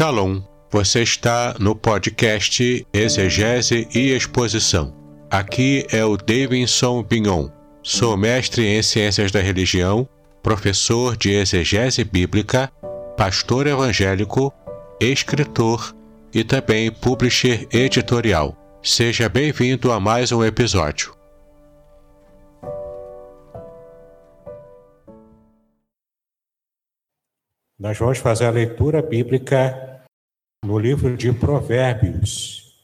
Shalom, você está no podcast Exegese e Exposição. Aqui é o Davidson Bignon. Sou mestre em Ciências da Religião, professor de Exegese Bíblica, pastor evangélico, escritor e também publisher editorial. Seja bem-vindo a mais um episódio. Nós vamos fazer a leitura bíblica no livro de Provérbios.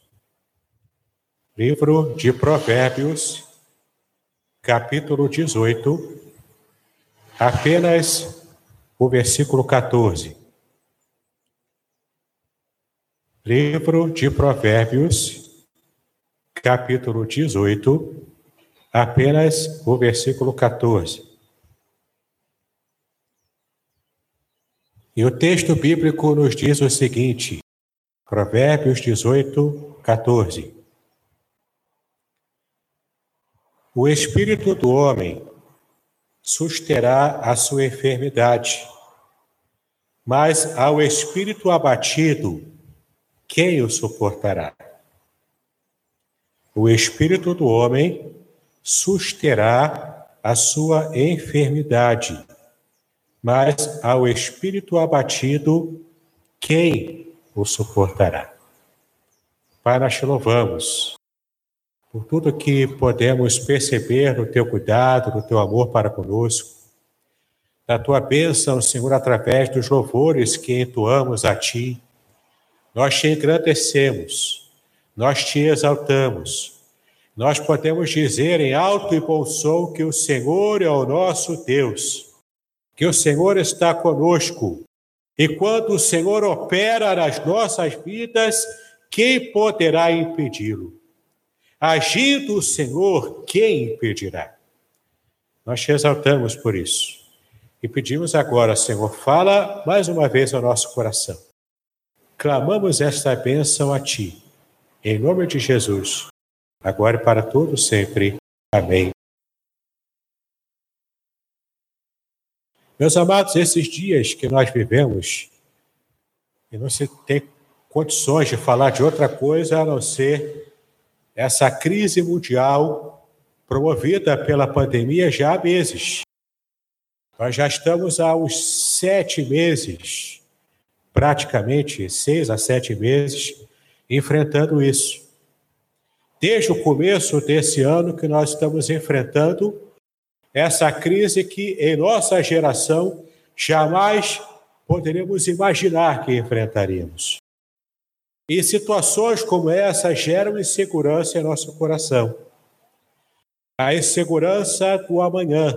Livro de Provérbios, capítulo 18, apenas o versículo 14. Livro de Provérbios, capítulo 18, apenas o versículo 14. E o texto bíblico nos diz o seguinte, Provérbios 18, 14. O espírito do homem susterá a sua enfermidade, mas ao espírito abatido, quem o suportará? O espírito do homem susterá a sua enfermidade, mas ao espírito abatido, quem o suportará? Pai, te louvamos por tudo que podemos perceber no teu cuidado, no teu amor para conosco, da tua bênção, Senhor, através dos louvores que entoamos a ti. Nós te engrandecemos, nós te exaltamos. Nós podemos dizer em alto e bom som que o Senhor é o nosso Deus que o Senhor está conosco. E quando o Senhor opera nas nossas vidas, quem poderá impedi-lo? Agindo o Senhor, quem impedirá? Nós te exaltamos por isso. E pedimos agora, Senhor, fala mais uma vez ao nosso coração. Clamamos esta bênção a Ti, em nome de Jesus, agora e para todos sempre. Amém. Meus amados, esses dias que nós vivemos, e não se tem condições de falar de outra coisa a não ser essa crise mundial promovida pela pandemia já há meses. Nós já estamos há uns sete meses, praticamente seis a sete meses, enfrentando isso. Desde o começo desse ano que nós estamos enfrentando essa crise que em nossa geração jamais poderíamos imaginar que enfrentaríamos. E situações como essa geram insegurança em nosso coração. A insegurança do amanhã.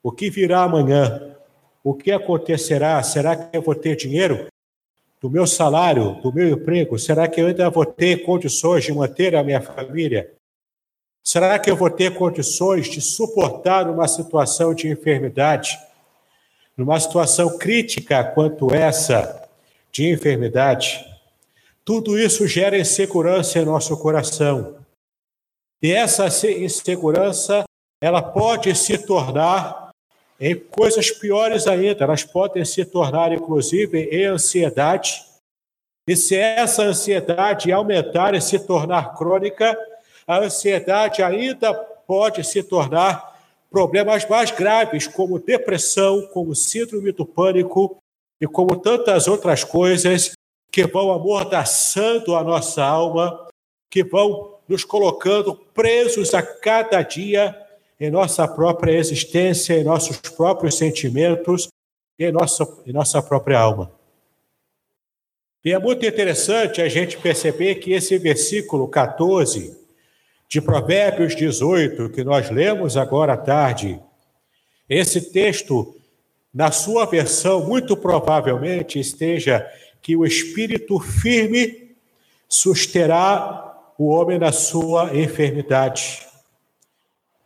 O que virá amanhã? O que acontecerá? Será que eu vou ter dinheiro? Do meu salário, do meu emprego? Será que eu ainda vou ter condições de manter a minha família? Será que eu vou ter condições de suportar uma situação de enfermidade? Numa situação crítica quanto essa de enfermidade? Tudo isso gera insegurança em nosso coração. E essa insegurança, ela pode se tornar em coisas piores ainda, elas podem se tornar, inclusive, em ansiedade. E se essa ansiedade aumentar e se tornar crônica, a ansiedade ainda pode se tornar problemas mais graves, como depressão, como síndrome do pânico e como tantas outras coisas que vão amordaçando a nossa alma, que vão nos colocando presos a cada dia em nossa própria existência, em nossos próprios sentimentos, em nossa, em nossa própria alma. E é muito interessante a gente perceber que esse versículo 14 de Provérbios 18, que nós lemos agora à tarde, esse texto, na sua versão, muito provavelmente esteja que o espírito firme susterá o homem na sua enfermidade.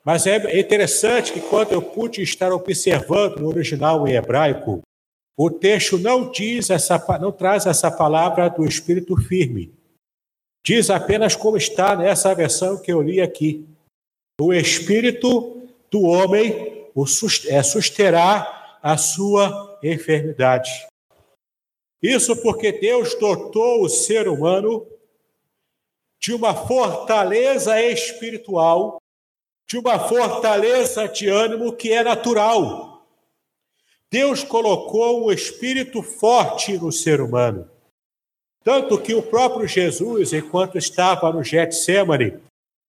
Mas é interessante que quando eu pude estar observando no original em hebraico, o texto não diz essa, não traz essa palavra do espírito firme. Diz apenas como está nessa versão que eu li aqui. O espírito do homem o é, susterá a sua enfermidade. Isso porque Deus dotou o ser humano de uma fortaleza espiritual, de uma fortaleza de ânimo que é natural. Deus colocou um espírito forte no ser humano. Tanto que o próprio Jesus, enquanto estava no Getsemane,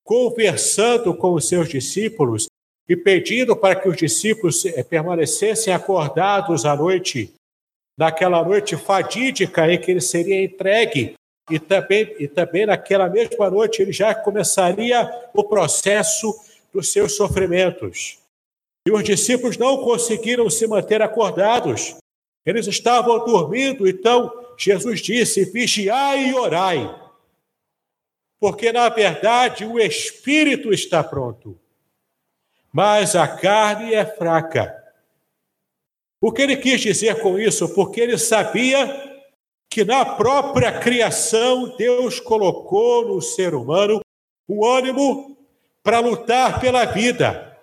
conversando com os seus discípulos e pedindo para que os discípulos eh, permanecessem acordados à noite, naquela noite fadídica em que ele seria entregue, e também, e também naquela mesma noite ele já começaria o processo dos seus sofrimentos. E os discípulos não conseguiram se manter acordados, eles estavam dormindo, então Jesus disse: vigiai e orai, porque na verdade o espírito está pronto, mas a carne é fraca. O que ele quis dizer com isso? Porque ele sabia que na própria criação Deus colocou no ser humano o ânimo para lutar pela vida,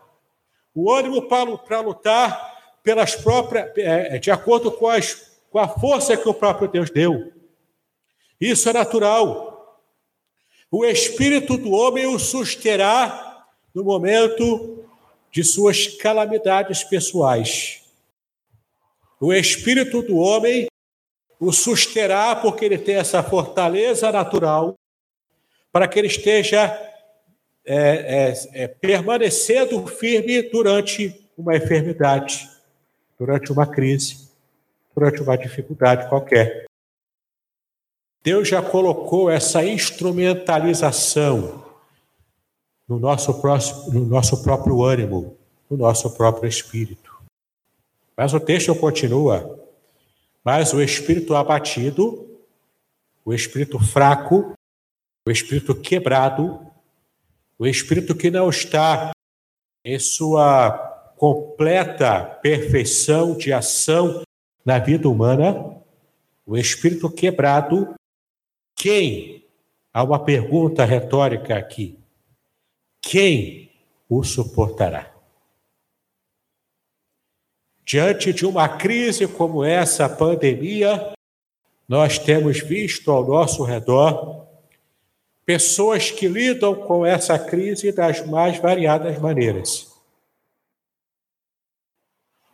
o ânimo para lutar pelas próprias, é, de acordo com, as, com a força que o próprio Deus deu. Isso é natural. O espírito do homem o susterá no momento de suas calamidades pessoais. O espírito do homem o susterá porque ele tem essa fortaleza natural para que ele esteja é, é, é, permanecendo firme durante uma enfermidade, durante uma crise, durante uma dificuldade qualquer. Deus já colocou essa instrumentalização no nosso, próximo, no nosso próprio ânimo, no nosso próprio espírito. Mas o texto continua. Mas o espírito abatido, o espírito fraco, o espírito quebrado, o espírito que não está em sua completa perfeição de ação na vida humana, o espírito quebrado, quem? Há uma pergunta retórica aqui. Quem o suportará? Diante de uma crise como essa, a pandemia, nós temos visto ao nosso redor pessoas que lidam com essa crise das mais variadas maneiras.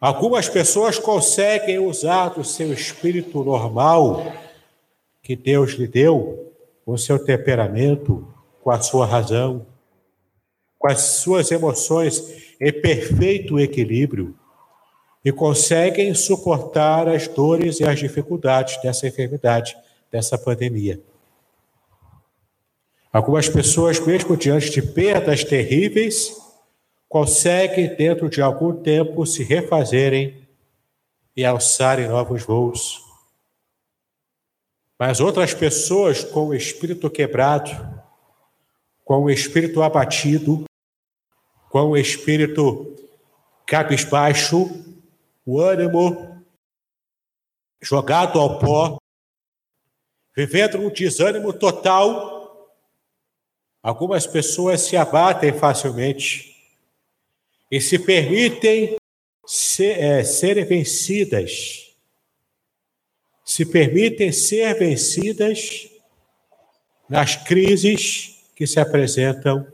Algumas pessoas conseguem usar do seu espírito normal que Deus lhe deu, com o seu temperamento, com a sua razão, com as suas emoções em perfeito equilíbrio e conseguem suportar as dores e as dificuldades dessa enfermidade, dessa pandemia. Algumas pessoas, mesmo diante de perdas terríveis, conseguem, dentro de algum tempo, se refazerem e alçarem novos voos. Mas outras pessoas, com o espírito quebrado, com o espírito abatido, com o espírito cabisbaixo, o ânimo jogado ao pó, vivendo um desânimo total. Algumas pessoas se abatem facilmente e se permitem ser, é, serem vencidas, se permitem ser vencidas nas crises que se apresentam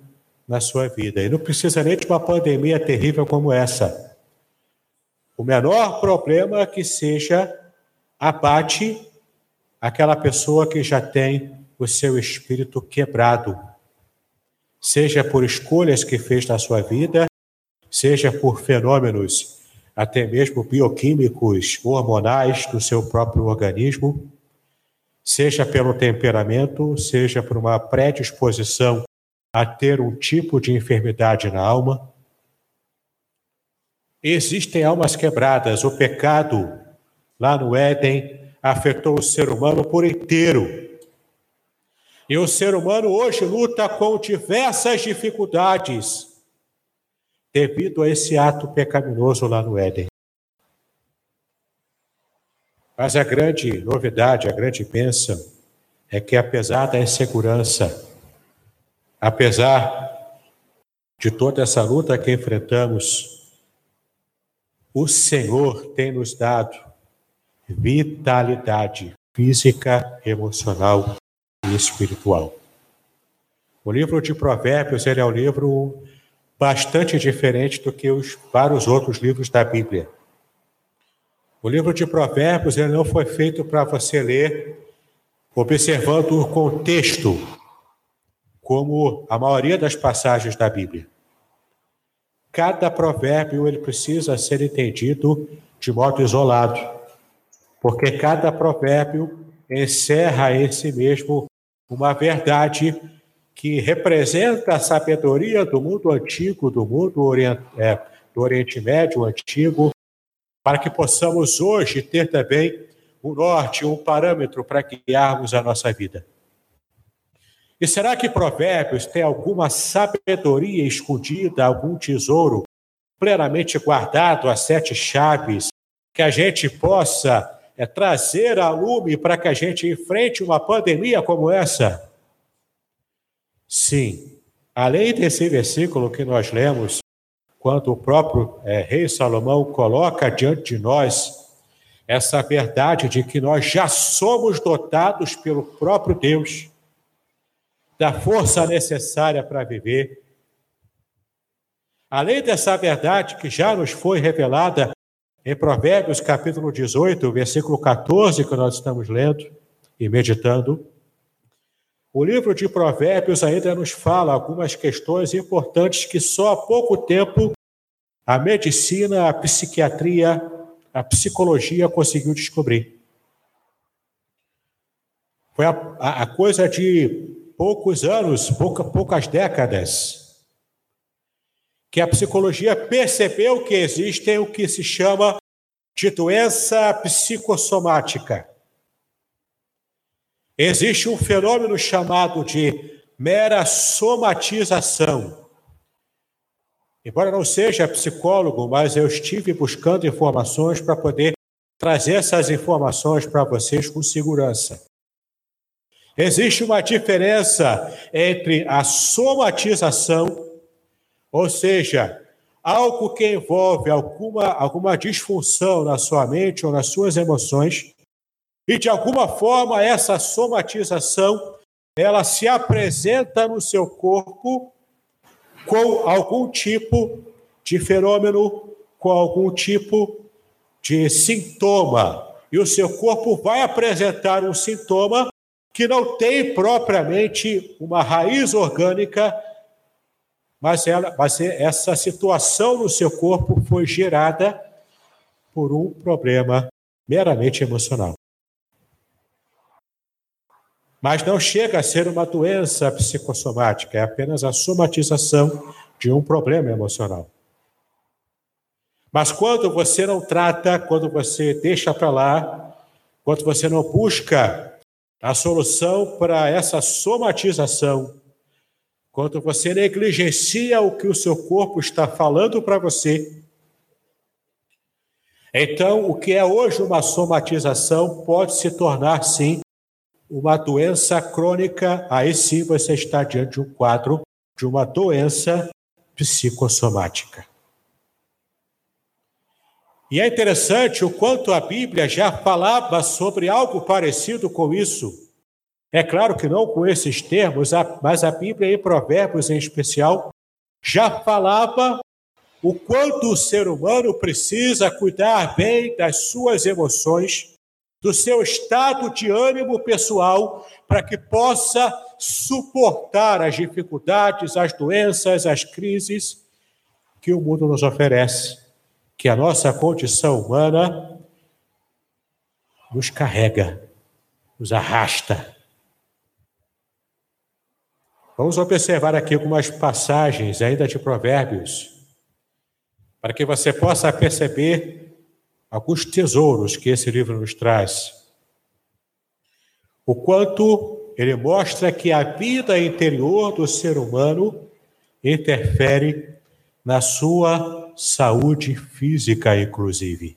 na sua vida. E não precisa nem de uma pandemia terrível como essa. O menor problema é que seja abate aquela pessoa que já tem o seu espírito quebrado, seja por escolhas que fez na sua vida, seja por fenômenos até mesmo bioquímicos, hormonais do seu próprio organismo, seja pelo temperamento, seja por uma predisposição a ter um tipo de enfermidade na alma. Existem almas quebradas. O pecado, lá no Éden, afetou o ser humano por inteiro. E o ser humano hoje luta com diversas dificuldades devido a esse ato pecaminoso lá no Éden. Mas a grande novidade, a grande bênção, é que apesar da insegurança, apesar de toda essa luta que enfrentamos, o Senhor tem nos dado vitalidade física, emocional e espiritual. O livro de Provérbios é um livro bastante diferente do que os vários outros livros da Bíblia. O livro de Provérbios ele não foi feito para você ler observando o contexto, como a maioria das passagens da Bíblia. Cada provérbio ele precisa ser entendido de modo isolado, porque cada provérbio encerra em si mesmo uma verdade que representa a sabedoria do mundo antigo, do mundo é, do Oriente Médio antigo, para que possamos hoje ter também um norte, um parâmetro para guiarmos a nossa vida. E será que Provérbios tem alguma sabedoria escondida, algum tesouro plenamente guardado a sete chaves que a gente possa é, trazer a lume para que a gente enfrente uma pandemia como essa? Sim. Além desse versículo que nós lemos, quando o próprio é, rei Salomão coloca diante de nós essa verdade de que nós já somos dotados pelo próprio Deus da força necessária para viver. Além dessa verdade que já nos foi revelada em Provérbios capítulo 18, versículo 14, que nós estamos lendo e meditando, o livro de Provérbios ainda nos fala algumas questões importantes que só há pouco tempo a medicina, a psiquiatria, a psicologia conseguiu descobrir. Foi a, a, a coisa de poucos anos, pouca, poucas décadas, que a psicologia percebeu que existem o que se chama de doença psicossomática. Existe um fenômeno chamado de mera somatização. Embora não seja psicólogo, mas eu estive buscando informações para poder trazer essas informações para vocês com segurança. Existe uma diferença entre a somatização, ou seja, algo que envolve alguma, alguma disfunção na sua mente ou nas suas emoções, e de alguma forma essa somatização ela se apresenta no seu corpo com algum tipo de fenômeno, com algum tipo de sintoma. E o seu corpo vai apresentar um sintoma que não tem propriamente uma raiz orgânica, mas, ela, mas essa situação no seu corpo foi gerada por um problema meramente emocional. Mas não chega a ser uma doença psicossomática, é apenas a somatização de um problema emocional. Mas quando você não trata, quando você deixa para lá, quando você não busca a solução para essa somatização, quando você negligencia o que o seu corpo está falando para você, então o que é hoje uma somatização pode se tornar, sim, uma doença crônica, aí sim você está diante de um quadro de uma doença psicossomática. E é interessante o quanto a Bíblia já falava sobre algo parecido com isso. É claro que não com esses termos, mas a Bíblia, em Provérbios em especial, já falava o quanto o ser humano precisa cuidar bem das suas emoções do seu estado de ânimo pessoal, para que possa suportar as dificuldades, as doenças, as crises que o mundo nos oferece, que a nossa condição humana nos carrega, nos arrasta. Vamos observar aqui algumas passagens ainda de Provérbios, para que você possa perceber alguns tesouros que esse livro nos traz. O quanto ele mostra que a vida interior do ser humano interfere na sua saúde física, inclusive.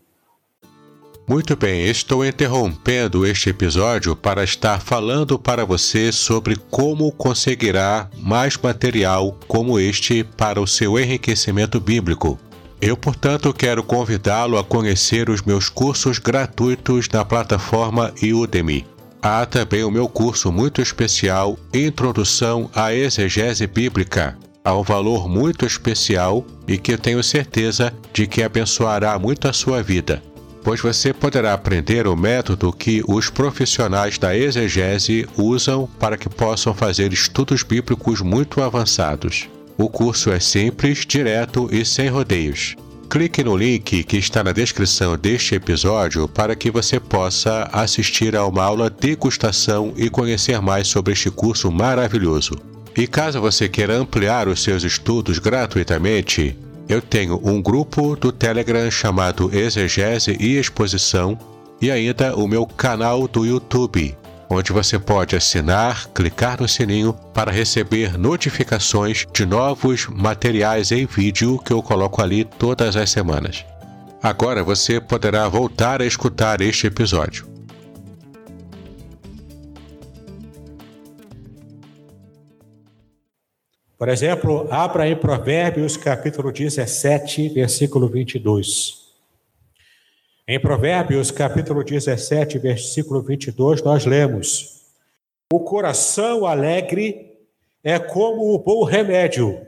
Muito bem, estou interrompendo este episódio para estar falando para você sobre como conseguirá mais material como este para o seu enriquecimento bíblico. Eu, portanto, quero convidá-lo a conhecer os meus cursos gratuitos na plataforma Udemy. Há também o meu curso muito especial Introdução à Exegese Bíblica, a um valor muito especial e que eu tenho certeza de que abençoará muito a sua vida, pois você poderá aprender o método que os profissionais da exegese usam para que possam fazer estudos bíblicos muito avançados. O curso é simples, direto e sem rodeios. Clique no link que está na descrição deste episódio para que você possa assistir a uma aula degustação e conhecer mais sobre este curso maravilhoso. E caso você queira ampliar os seus estudos gratuitamente, eu tenho um grupo do Telegram chamado Exegese e Exposição e ainda o meu canal do YouTube onde você pode assinar, clicar no sininho para receber notificações de novos materiais em vídeo que eu coloco ali todas as semanas. Agora você poderá voltar a escutar este episódio. Por exemplo, abra em Provérbios capítulo 17, versículo 22. Em Provérbios, capítulo 17, versículo 22, nós lemos: O coração alegre é como o bom remédio,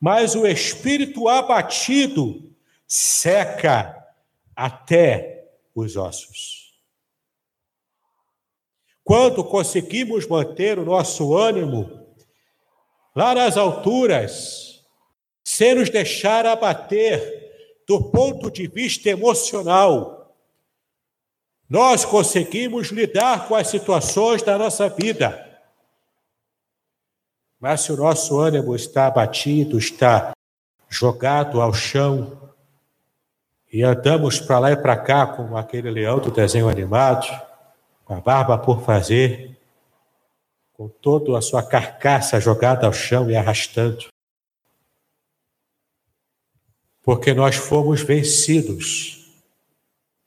mas o espírito abatido seca até os ossos. Quando conseguimos manter o nosso ânimo lá nas alturas, sem nos deixar abater do ponto de vista emocional, nós conseguimos lidar com as situações da nossa vida. Mas se o nosso ânimo está abatido, está jogado ao chão, e andamos para lá e para cá como aquele leão do desenho animado, com a barba por fazer, com toda a sua carcaça jogada ao chão e arrastando porque nós fomos vencidos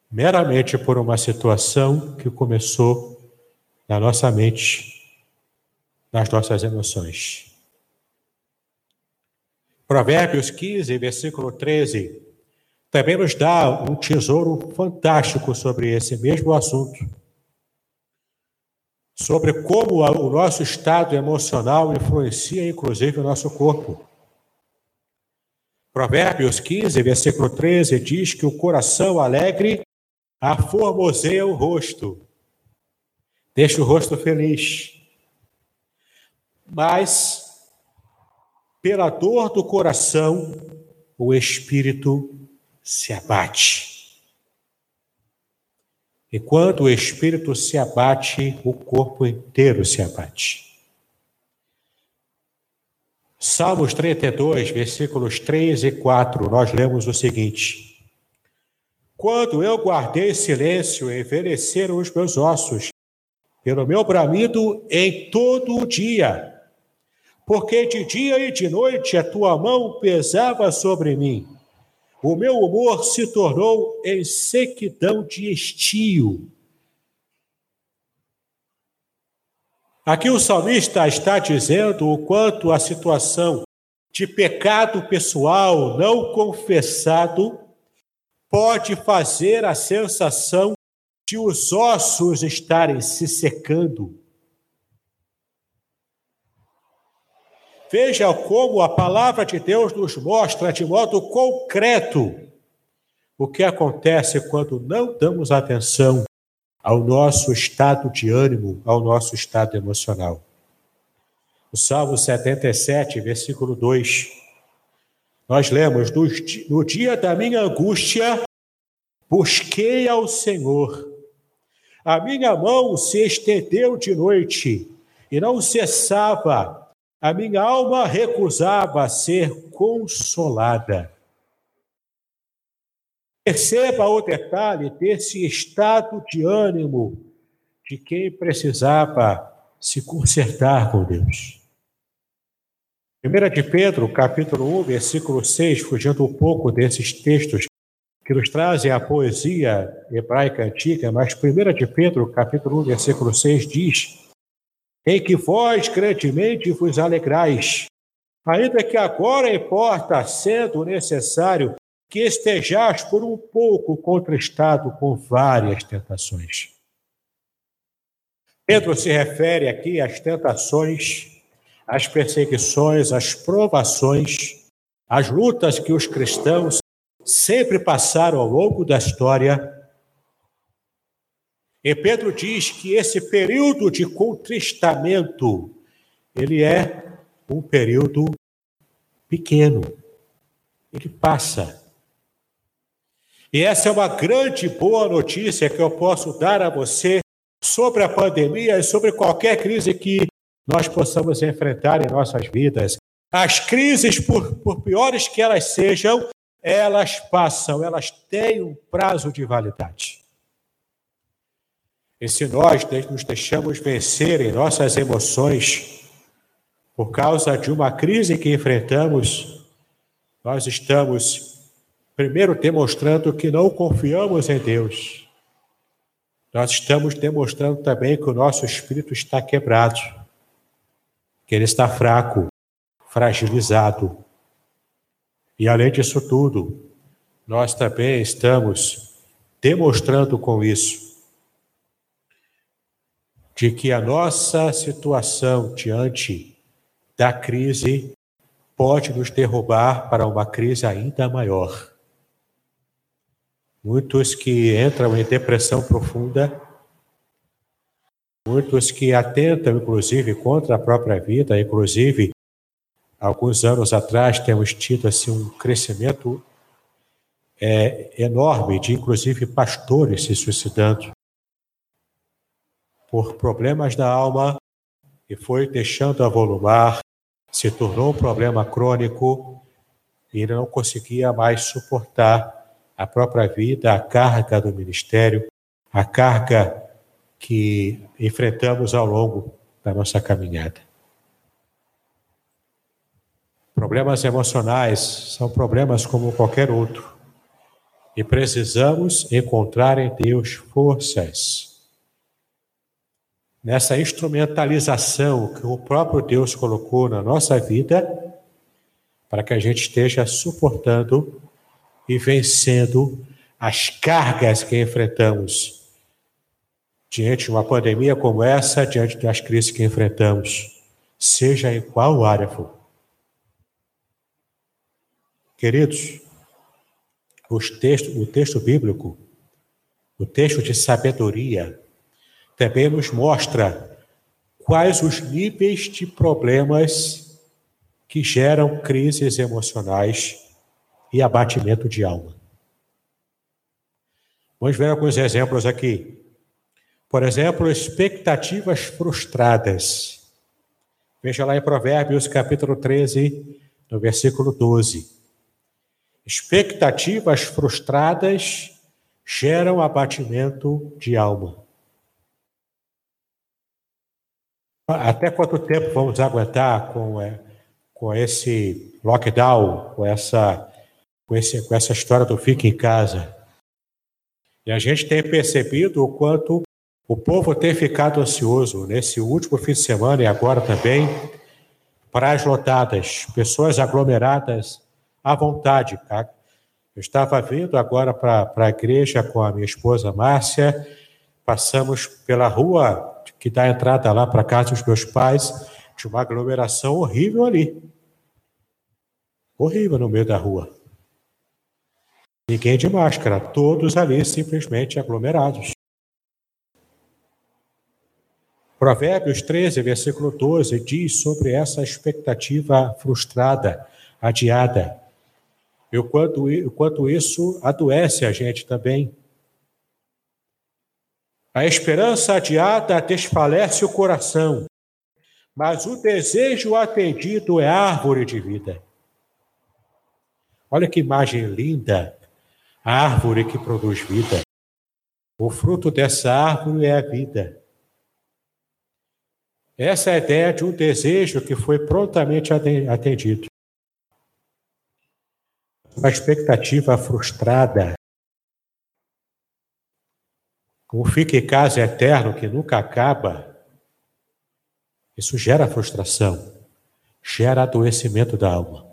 meramente por uma situação que começou na nossa mente, nas nossas emoções. Provérbios 15, versículo 13, também nos dá um tesouro fantástico sobre esse mesmo assunto. Sobre como o nosso estado emocional influencia, inclusive, o nosso corpo. Provérbios 15, versículo 13, diz que o coração alegre aformoseia o rosto, deixa o rosto feliz. Mas, pela dor do coração, o espírito se abate. E quando o espírito se abate, o corpo inteiro se abate. Salmos 32, versículos 3 e 4, nós lemos o seguinte: Quando eu guardei silêncio, envelheceram os meus ossos, pelo meu bramido em todo o dia, porque de dia e de noite a tua mão pesava sobre mim. O meu humor se tornou em sequidão de estio Aqui o salmista está dizendo o quanto a situação de pecado pessoal não confessado pode fazer a sensação de os ossos estarem se secando. Veja como a palavra de Deus nos mostra de modo concreto o que acontece quando não damos atenção ao nosso estado de ânimo, ao nosso estado emocional. O Salmo 77, versículo 2, nós lemos: No dia da minha angústia, busquei ao Senhor. A minha mão se estendeu de noite e não cessava, a minha alma recusava ser consolada. Perceba o detalhe desse estado de ânimo de quem precisava se consertar com Deus. 1 de Pedro, capítulo 1, versículo 6, fugindo um pouco desses textos que nos trazem a poesia hebraica antiga, mas 1 de Pedro, capítulo 1, versículo 6 diz: Em que vós grandemente vos alegrais, ainda que agora importa, sendo necessário, que estejais por um pouco contristado com várias tentações. Pedro se refere aqui às tentações, às perseguições, às provações, às lutas que os cristãos sempre passaram ao longo da história. E Pedro diz que esse período de contristamento, ele é um período pequeno. Ele passa. E essa é uma grande boa notícia que eu posso dar a você sobre a pandemia e sobre qualquer crise que nós possamos enfrentar em nossas vidas. As crises, por, por piores que elas sejam, elas passam, elas têm um prazo de validade. E se nós nos deixamos vencer em nossas emoções por causa de uma crise que enfrentamos, nós estamos Primeiro, demonstrando que não confiamos em Deus. Nós estamos demonstrando também que o nosso espírito está quebrado, que ele está fraco, fragilizado. E além disso tudo, nós também estamos demonstrando com isso de que a nossa situação diante da crise pode nos derrubar para uma crise ainda maior. Muitos que entram em depressão profunda, muitos que atentam, inclusive, contra a própria vida, inclusive, alguns anos atrás temos tido assim um crescimento é, enorme de, inclusive, pastores se suicidando por problemas da alma e foi deixando avolumar, se tornou um problema crônico e ele não conseguia mais suportar a própria vida, a carga do ministério, a carga que enfrentamos ao longo da nossa caminhada. Problemas emocionais são problemas como qualquer outro. E precisamos encontrar em Deus forças. Nessa instrumentalização que o próprio Deus colocou na nossa vida, para que a gente esteja suportando e vencendo as cargas que enfrentamos diante de uma pandemia como essa, diante das crises que enfrentamos, seja em qual área for. Queridos, textos, o texto bíblico, o texto de sabedoria, também nos mostra quais os níveis de problemas que geram crises emocionais e abatimento de alma. Vamos ver alguns exemplos aqui. Por exemplo, expectativas frustradas. Veja lá em Provérbios, capítulo 13, no versículo 12. Expectativas frustradas geram abatimento de alma. Até quanto tempo vamos aguentar com, é, com esse lockdown, com essa com, esse, com essa história do fique em casa. E a gente tem percebido o quanto o povo tem ficado ansioso nesse último fim de semana e agora também, praias lotadas, pessoas aglomeradas à vontade. Tá? Eu estava vindo agora para a igreja com a minha esposa Márcia, passamos pela rua que dá entrada lá para casa dos meus pais, de uma aglomeração horrível ali. Horrível no meio da rua. Ninguém de máscara, todos ali simplesmente aglomerados. Provérbios 13, versículo 12, diz sobre essa expectativa frustrada, adiada. E o quanto, o quanto isso adoece a gente também. A esperança adiada desfalece o coração, mas o desejo atendido é árvore de vida. Olha que imagem linda árvore que produz vida. O fruto dessa árvore é a vida. Essa é a ideia de um desejo que foi prontamente atendido. Uma expectativa frustrada. Um fica em casa eterno que nunca acaba. Isso gera frustração. gera adoecimento da alma.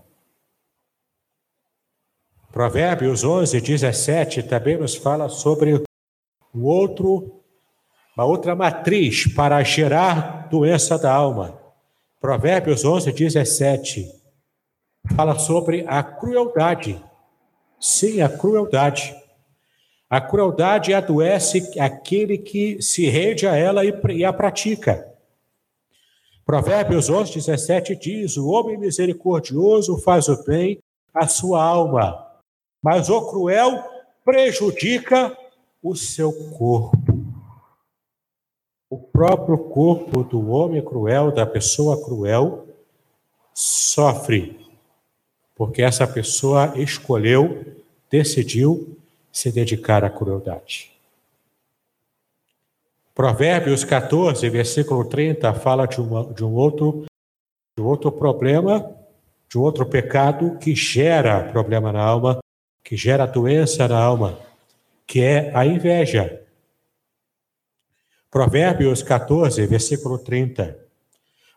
Provérbios 11, 17 também nos fala sobre um outro, uma outra matriz para gerar doença da alma. Provérbios 11, 17 fala sobre a crueldade. Sim, a crueldade. A crueldade adoece aquele que se rende a ela e a pratica. Provérbios 11, 17 diz: O homem misericordioso faz o bem à sua alma, mas o cruel prejudica o seu corpo. O próprio corpo do homem cruel, da pessoa cruel, sofre, porque essa pessoa escolheu, decidiu se dedicar à crueldade. Provérbios 14, versículo 30, fala de, uma, de, um outro, de outro problema, de outro pecado que gera problema na alma, que gera doença na alma, que é a inveja. Provérbios 14, versículo 30.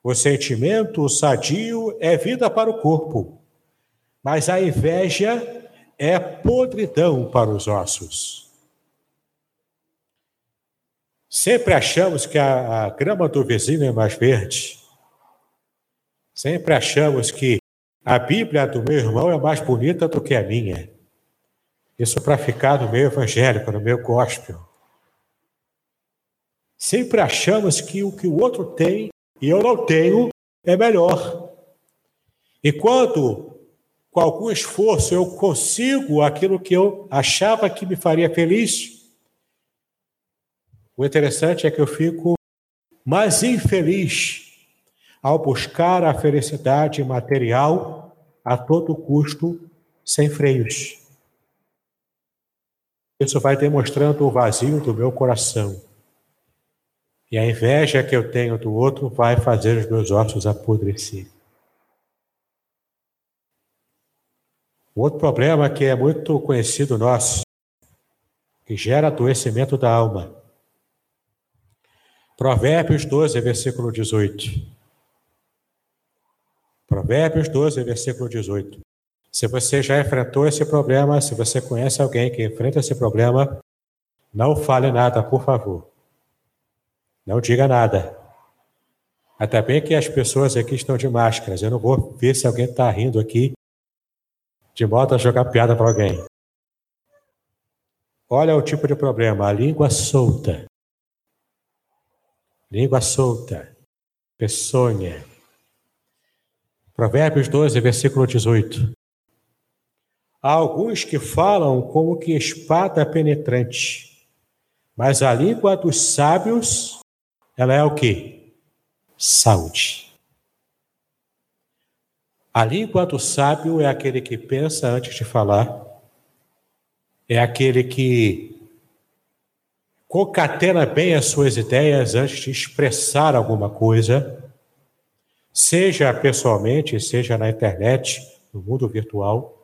O sentimento sadio é vida para o corpo, mas a inveja é podridão para os ossos. Sempre achamos que a, a grama do vizinho é mais verde. Sempre achamos que a Bíblia do meu irmão é mais bonita do que a minha. Isso para ficar no meio evangélico, no meio gospel. Sempre achamos que o que o outro tem e eu não tenho é melhor. E quando, com algum esforço, eu consigo aquilo que eu achava que me faria feliz, o interessante é que eu fico mais infeliz ao buscar a felicidade material a todo custo, sem freios. Isso vai demonstrando o vazio do meu coração. E a inveja que eu tenho do outro vai fazer os meus ossos apodrecer. Outro problema que é muito conhecido nosso, que gera adoecimento da alma. Provérbios 12, versículo 18. Provérbios 12, versículo 18. Se você já enfrentou esse problema, se você conhece alguém que enfrenta esse problema, não fale nada, por favor. Não diga nada. Até bem que as pessoas aqui estão de máscaras. Eu não vou ver se alguém está rindo aqui de modo a jogar piada para alguém. Olha o tipo de problema: a língua solta. Língua solta. Peçonha. Provérbios 12, versículo 18. Há alguns que falam como que espada penetrante, mas a língua dos sábios, ela é o que? Saúde. A língua do sábio é aquele que pensa antes de falar, é aquele que concatena bem as suas ideias antes de expressar alguma coisa, seja pessoalmente, seja na internet, no mundo virtual.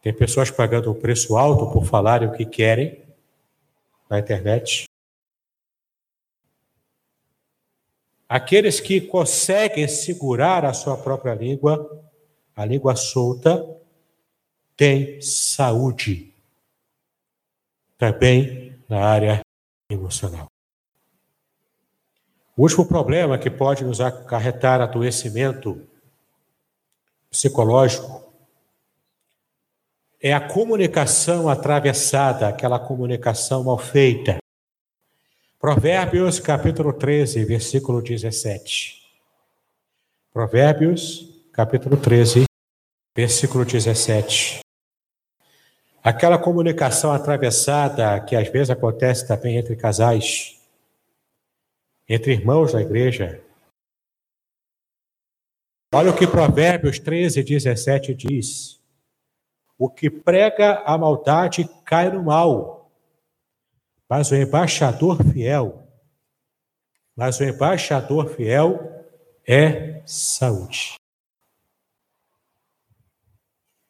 Tem pessoas pagando um preço alto por falarem o que querem na internet. Aqueles que conseguem segurar a sua própria língua, a língua solta, têm saúde. Também na área emocional. O último problema que pode nos acarretar adoecimento psicológico é a comunicação atravessada, aquela comunicação mal feita. Provérbios capítulo 13, versículo 17. Provérbios capítulo 13, versículo 17. Aquela comunicação atravessada que às vezes acontece também entre casais, entre irmãos da igreja. Olha o que Provérbios 13, 17 diz. O que prega a maldade cai no mal, mas o embaixador fiel, mas o embaixador fiel é saúde.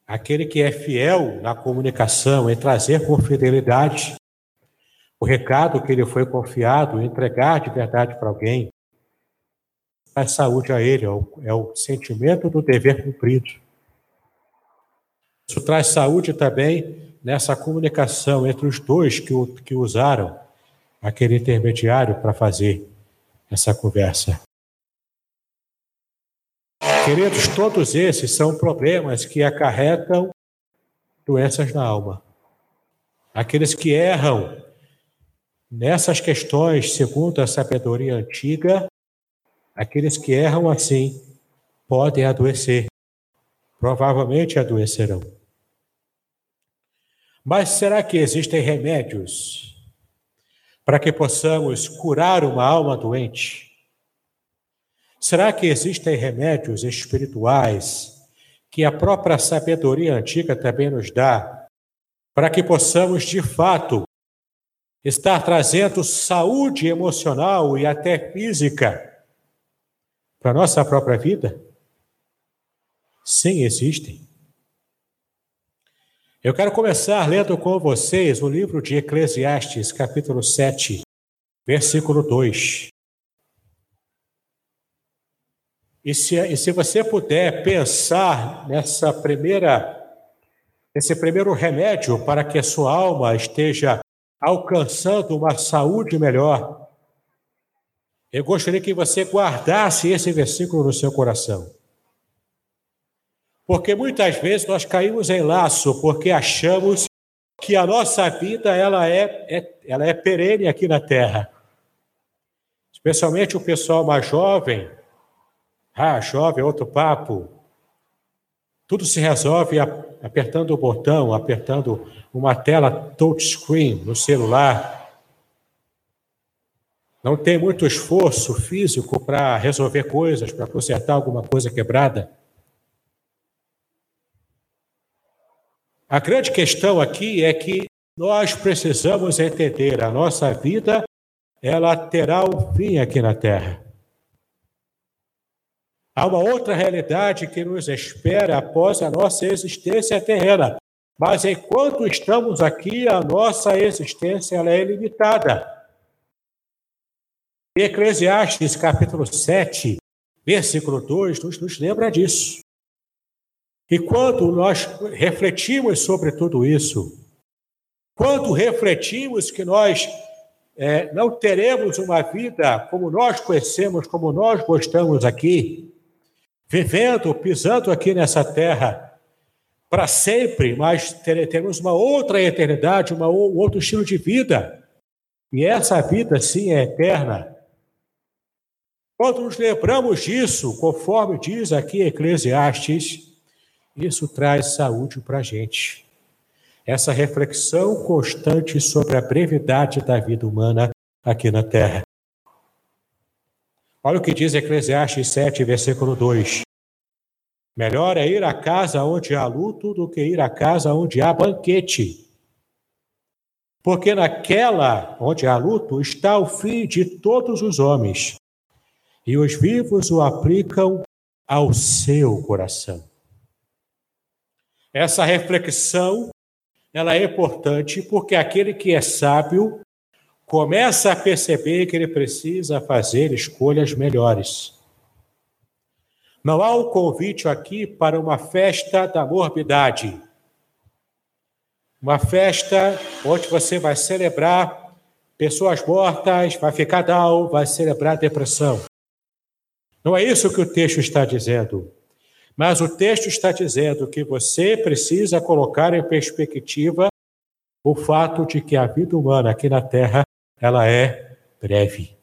Aquele que é fiel na comunicação, em trazer com fidelidade o recado que ele foi confiado, entregar de verdade para alguém, traz saúde a ele, é o, é o sentimento do dever cumprido. Isso traz saúde também nessa comunicação entre os dois que, que usaram aquele intermediário para fazer essa conversa. Queridos, todos esses são problemas que acarretam doenças na alma. Aqueles que erram nessas questões, segundo a sabedoria antiga, aqueles que erram assim podem adoecer, provavelmente adoecerão. Mas será que existem remédios para que possamos curar uma alma doente? Será que existem remédios espirituais que a própria sabedoria antiga também nos dá para que possamos de fato estar trazendo saúde emocional e até física para a nossa própria vida? Sim, existem. Eu quero começar lendo com vocês o livro de Eclesiastes, capítulo 7, versículo 2. E se, e se você puder pensar nessa primeira, esse primeiro remédio para que a sua alma esteja alcançando uma saúde melhor, eu gostaria que você guardasse esse versículo no seu coração. Porque muitas vezes nós caímos em laço porque achamos que a nossa vida ela é, é, ela é perene aqui na terra. Especialmente o pessoal mais jovem. Ah, jovem, outro papo. Tudo se resolve apertando o botão, apertando uma tela touchscreen no celular. Não tem muito esforço físico para resolver coisas, para consertar alguma coisa quebrada. A grande questão aqui é que nós precisamos entender a nossa vida, ela terá um fim aqui na Terra. Há uma outra realidade que nos espera após a nossa existência terrena. Mas enquanto estamos aqui, a nossa existência ela é limitada. Eclesiastes capítulo 7, versículo 2, nos, nos lembra disso. E quando nós refletimos sobre tudo isso, quando refletimos que nós é, não teremos uma vida como nós conhecemos, como nós gostamos aqui, vivendo, pisando aqui nessa terra para sempre, mas teremos uma outra eternidade, uma, um outro estilo de vida. E essa vida, sim, é eterna. Quando nos lembramos disso, conforme diz aqui Eclesiastes, isso traz saúde para a gente. Essa reflexão constante sobre a brevidade da vida humana aqui na Terra. Olha o que diz Eclesiastes 7, versículo 2. Melhor é ir à casa onde há luto do que ir à casa onde há banquete. Porque naquela onde há luto está o fim de todos os homens, e os vivos o aplicam ao seu coração. Essa reflexão ela é importante porque aquele que é sábio começa a perceber que ele precisa fazer escolhas melhores. Não há um convite aqui para uma festa da morbidade. Uma festa onde você vai celebrar pessoas mortas, vai ficar down, vai celebrar depressão. Não é isso que o texto está dizendo. Mas o texto está dizendo que você precisa colocar em perspectiva o fato de que a vida humana aqui na Terra, ela é breve.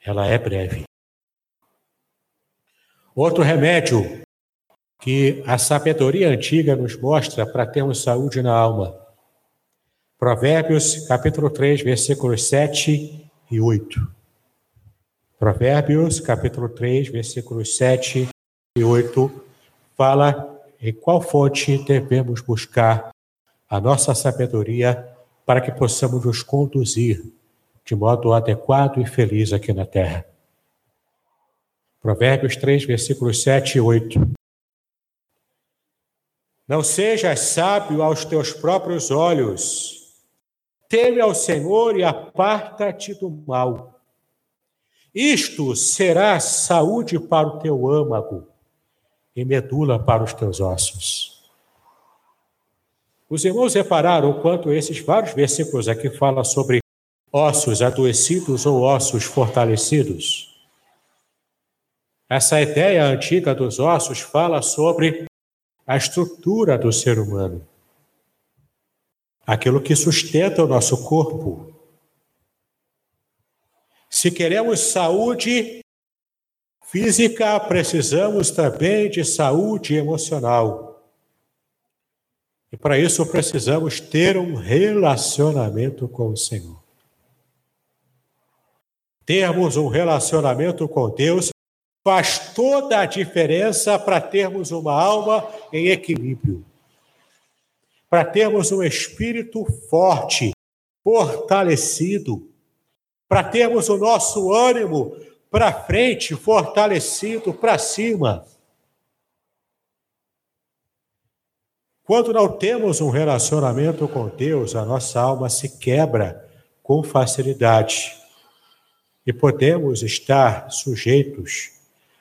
Ela é breve. Outro remédio que a sabedoria antiga nos mostra para termos saúde na alma. Provérbios, capítulo 3, versículos 7 e 8. Provérbios, capítulo 3, versículos 7 e 8, fala em qual fonte devemos buscar a nossa sabedoria para que possamos nos conduzir de modo adequado e feliz aqui na terra. Provérbios 3, versículos 7 e 8. Não sejas sábio aos teus próprios olhos, teme ao Senhor e aparta-te do mal Isto será saúde para o teu âmago e medula para os teus ossos. Os irmãos repararam quanto esses vários versículos aqui falam sobre ossos adoecidos ou ossos fortalecidos. Essa ideia antiga dos ossos fala sobre a estrutura do ser humano, aquilo que sustenta o nosso corpo. Se queremos saúde física, precisamos também de saúde emocional. E para isso precisamos ter um relacionamento com o Senhor. Termos um relacionamento com Deus faz toda a diferença para termos uma alma em equilíbrio, para termos um espírito forte, fortalecido, para termos o nosso ânimo para frente, fortalecido para cima. Quando não temos um relacionamento com Deus, a nossa alma se quebra com facilidade e podemos estar sujeitos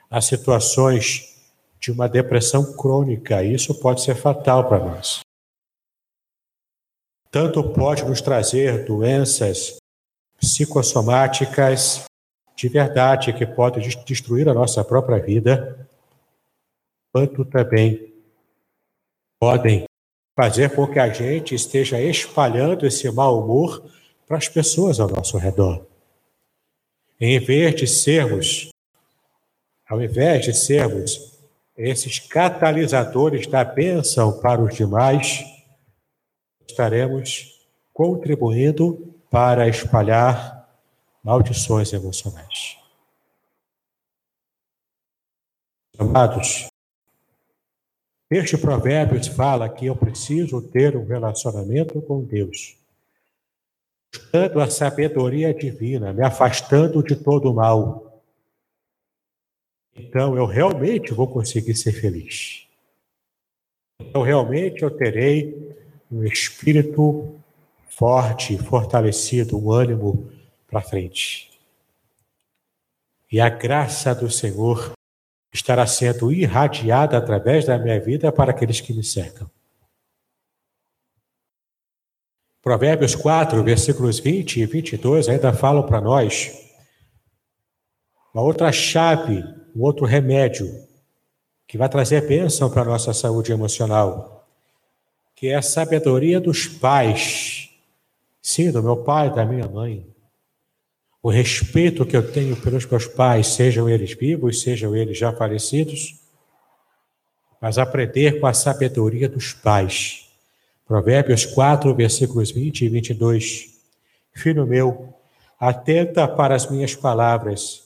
a situações de uma depressão crônica. Isso pode ser fatal para nós. Tanto pode nos trazer doenças psicossomáticas de verdade que podem destruir a nossa própria vida, quanto também podem fazer com que a gente esteja espalhando esse mau humor para as pessoas ao nosso redor. Em vez de sermos, ao invés de sermos esses catalisadores da bênção para os demais, estaremos contribuindo para espalhar maldições emocionais. Amados, este provérbio fala que eu preciso ter um relacionamento com Deus buscando a sabedoria divina, me afastando de todo o mal. Então eu realmente vou conseguir ser feliz. Então realmente eu terei um espírito forte, fortalecido, um ânimo para frente. E a graça do Senhor estará sendo irradiada através da minha vida para aqueles que me cercam. Provérbios 4, versículos 20 e 22 ainda falam para nós uma outra chave, um outro remédio que vai trazer bênção para a nossa saúde emocional, que é a sabedoria dos pais. Sim, do meu pai da minha mãe. O respeito que eu tenho pelos meus pais, sejam eles vivos, sejam eles já falecidos, mas aprender com a sabedoria dos pais Provérbios 4, versículos 20 e 22. Filho meu, atenta para as minhas palavras,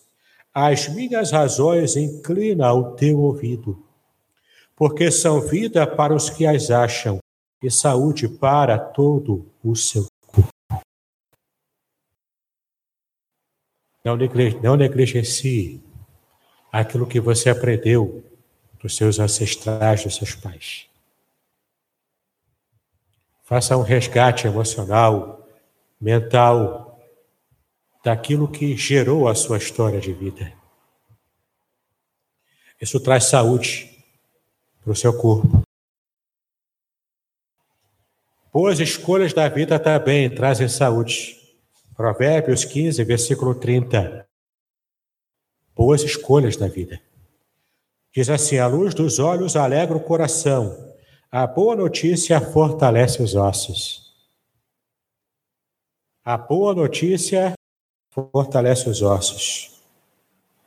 as minhas razões inclina o teu ouvido, porque são vida para os que as acham e saúde para todo o seu Não, não negligencie aquilo que você aprendeu dos seus ancestrais, dos seus pais. Faça um resgate emocional, mental, daquilo que gerou a sua história de vida. Isso traz saúde para o seu corpo. Boas escolhas da vida também trazem saúde. Provérbios 15, versículo 30. Boas escolhas da vida. Diz assim: a luz dos olhos alegra o coração a boa notícia fortalece os ossos. A boa notícia fortalece os ossos.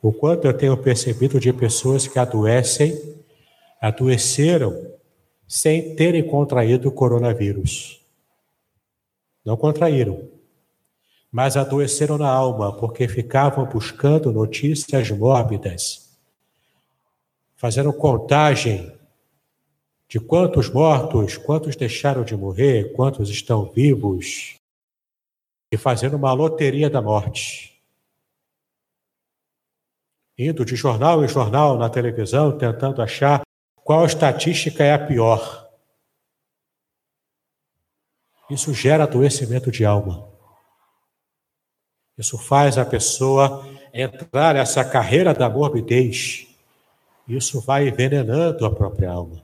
O quanto eu tenho percebido de pessoas que adoecem, adoeceram sem terem contraído o coronavírus. Não contraíram, mas adoeceram na alma porque ficavam buscando notícias mórbidas, fazendo contagem de quantos mortos, quantos deixaram de morrer, quantos estão vivos, e fazendo uma loteria da morte. Indo de jornal em jornal na televisão, tentando achar qual estatística é a pior. Isso gera adoecimento de alma. Isso faz a pessoa entrar nessa carreira da morbidez, isso vai envenenando a própria alma.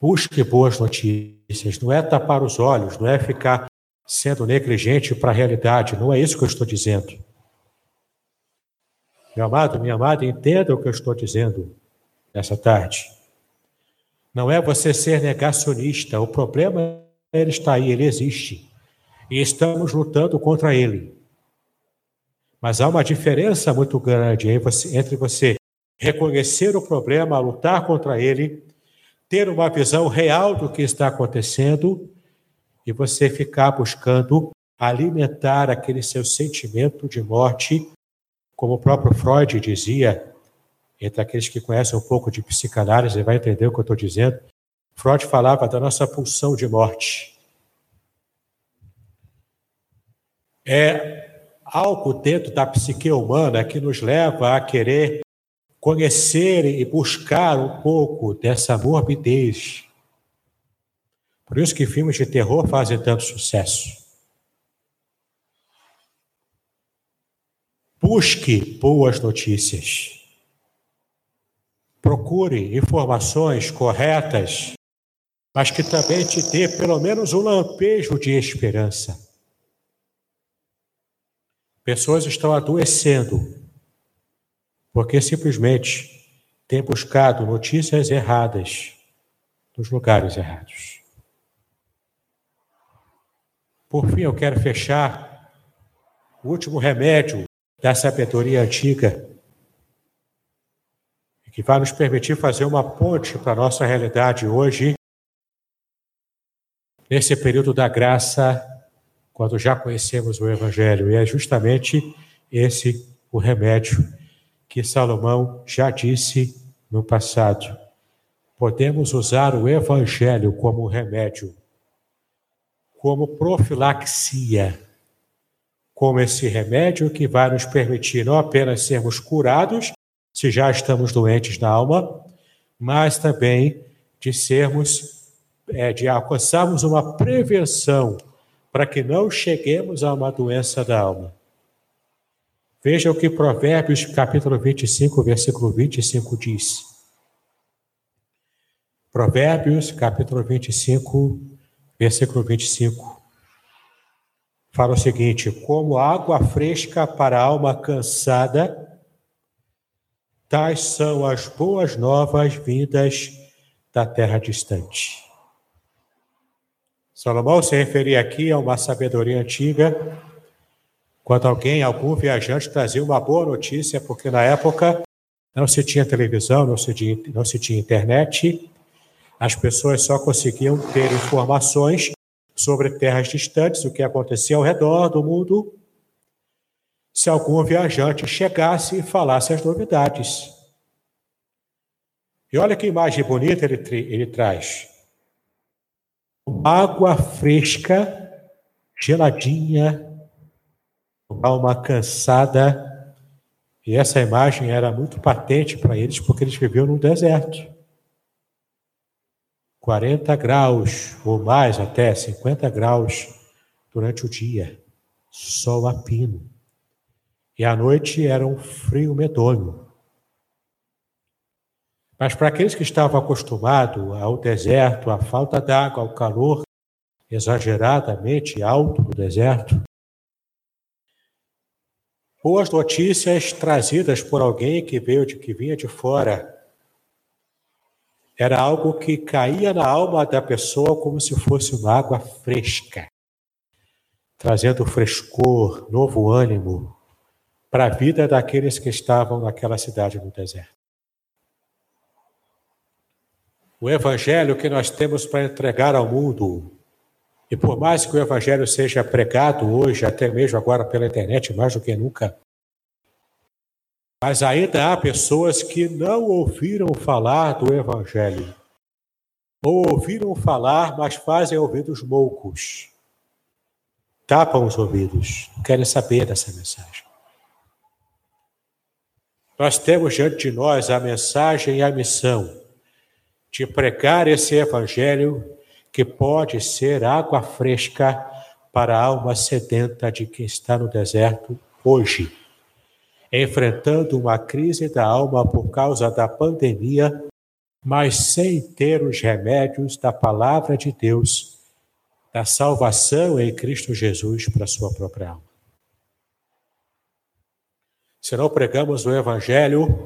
Busque boas notícias, não é tapar os olhos, não é ficar sendo negligente para a realidade, não é isso que eu estou dizendo. Meu amado, minha amada, entenda o que eu estou dizendo nessa tarde. Não é você ser negacionista, o problema ele está aí, ele existe. E estamos lutando contra ele. Mas há uma diferença muito grande entre você reconhecer o problema, lutar contra ele, ter uma visão real do que está acontecendo e você ficar buscando alimentar aquele seu sentimento de morte, como o próprio Freud dizia, entre aqueles que conhecem um pouco de psicanálise, vai entender o que eu estou dizendo. Freud falava da nossa pulsão de morte. É algo dentro da psique humana que nos leva a querer conhecer e buscar um pouco dessa morbidez. Por isso que filmes de terror fazem tanto sucesso. Busque boas notícias. Procure informações corretas, mas que também te dê pelo menos um lampejo de esperança. Pessoas estão adoecendo porque simplesmente têm buscado notícias erradas nos lugares errados. Por fim, eu quero fechar o último remédio da sabedoria antiga, que vai nos permitir fazer uma ponte para a nossa realidade hoje, nesse período da graça, quando já conhecemos o Evangelho. E é justamente esse o remédio que Salomão já disse no passado. Podemos usar o Evangelho como remédio, como profilaxia, como esse remédio que vai nos permitir não apenas sermos curados, se já estamos doentes na alma, mas também de sermos, é, de alcançarmos uma prevenção para que não cheguemos a uma doença da alma. Veja o que Provérbios, capítulo 25, versículo 25 diz. Provérbios, capítulo 25, versículo 25. Fala o seguinte: como água fresca para a alma cansada, tais são as boas novas vindas da terra distante. Salomão se referia aqui a uma sabedoria antiga quando alguém, algum viajante trazia uma boa notícia, porque na época não se tinha televisão, não se tinha, não se tinha internet, as pessoas só conseguiam ter informações sobre terras distantes, o que acontecia ao redor do mundo, se algum viajante chegasse e falasse as novidades. E olha que imagem bonita ele, ele traz. Água fresca, geladinha, alma cansada. E essa imagem era muito patente para eles, porque eles viviam no deserto. 40 graus, ou mais até 50 graus durante o dia, sol a pino. E à noite era um frio medonho. Mas para aqueles que estavam acostumados ao deserto, à falta d'água, ao calor exageradamente alto no deserto, boas notícias trazidas por alguém que veio de que vinha de fora. Era algo que caía na alma da pessoa como se fosse uma água fresca, trazendo frescor, novo ânimo para a vida daqueles que estavam naquela cidade no deserto. O evangelho que nós temos para entregar ao mundo e por mais que o Evangelho seja pregado hoje, até mesmo agora pela internet, mais do que nunca, mas ainda há pessoas que não ouviram falar do Evangelho. Ou ouviram falar, mas fazem ouvidos moucos. Tapam os ouvidos, não querem saber dessa mensagem. Nós temos diante de nós a mensagem e a missão de pregar esse Evangelho que pode ser água fresca para a alma sedenta de quem está no deserto hoje, enfrentando uma crise da alma por causa da pandemia, mas sem ter os remédios da palavra de Deus, da salvação em Cristo Jesus para sua própria alma. Se não pregamos o Evangelho,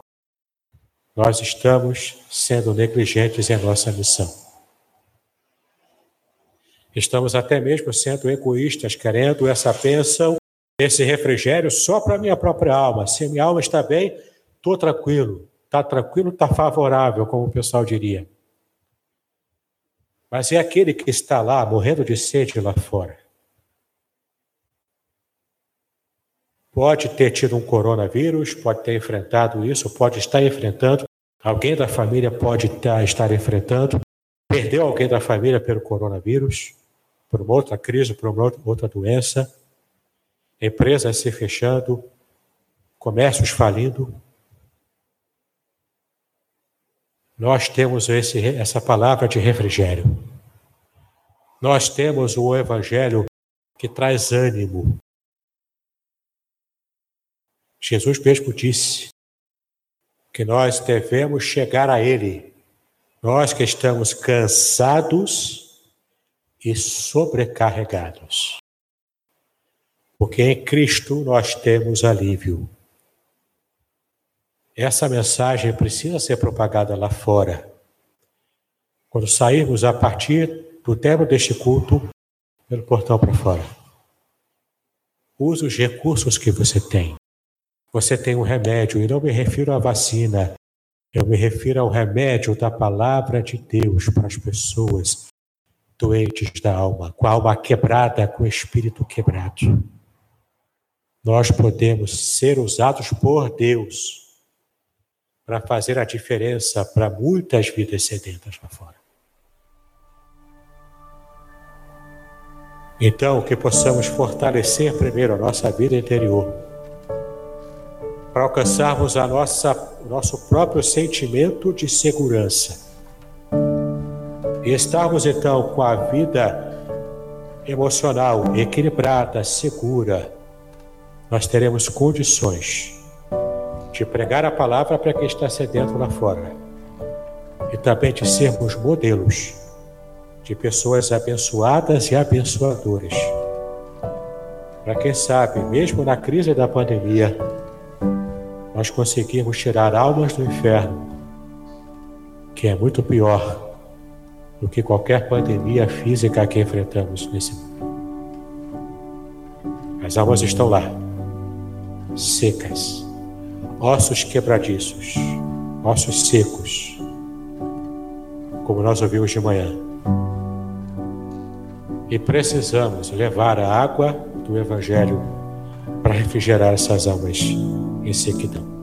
nós estamos sendo negligentes em nossa missão. Estamos até mesmo sendo egoístas, querendo essa bênção, esse refrigério só para minha própria alma. Se minha alma está bem, estou tranquilo. Está tranquilo, está favorável, como o pessoal diria. Mas é aquele que está lá, morrendo de sede lá fora. Pode ter tido um coronavírus, pode ter enfrentado isso, pode estar enfrentando, alguém da família pode estar enfrentando, perdeu alguém da família pelo coronavírus por uma outra crise, por uma outra doença, empresas se fechando, comércios falindo. Nós temos esse, essa palavra de refrigério. Nós temos o Evangelho que traz ânimo. Jesus mesmo disse que nós devemos chegar a Ele, nós que estamos cansados e sobrecarregados. Porque em Cristo nós temos alívio. Essa mensagem precisa ser propagada lá fora. Quando sairmos a partir do termo deste culto, pelo portão para fora. Use os recursos que você tem. Você tem um remédio, e não me refiro à vacina, eu me refiro ao remédio da palavra de Deus para as pessoas doentes da alma, com a alma quebrada, com o espírito quebrado. Nós podemos ser usados por Deus para fazer a diferença para muitas vidas sedentas lá fora. Então, que possamos fortalecer primeiro a nossa vida interior, para alcançarmos a nossa, nosso próprio sentimento de segurança e estarmos então com a vida emocional equilibrada, segura, nós teremos condições de pregar a palavra para quem está sedento lá fora e também de sermos modelos de pessoas abençoadas e abençoadoras. Para quem sabe, mesmo na crise da pandemia, nós conseguirmos tirar almas do inferno, que é muito pior do que qualquer pandemia física que enfrentamos nesse mundo. As almas estão lá, secas, ossos quebradiços, ossos secos, como nós ouvimos de manhã. E precisamos levar a água do Evangelho para refrigerar essas almas em sequidão.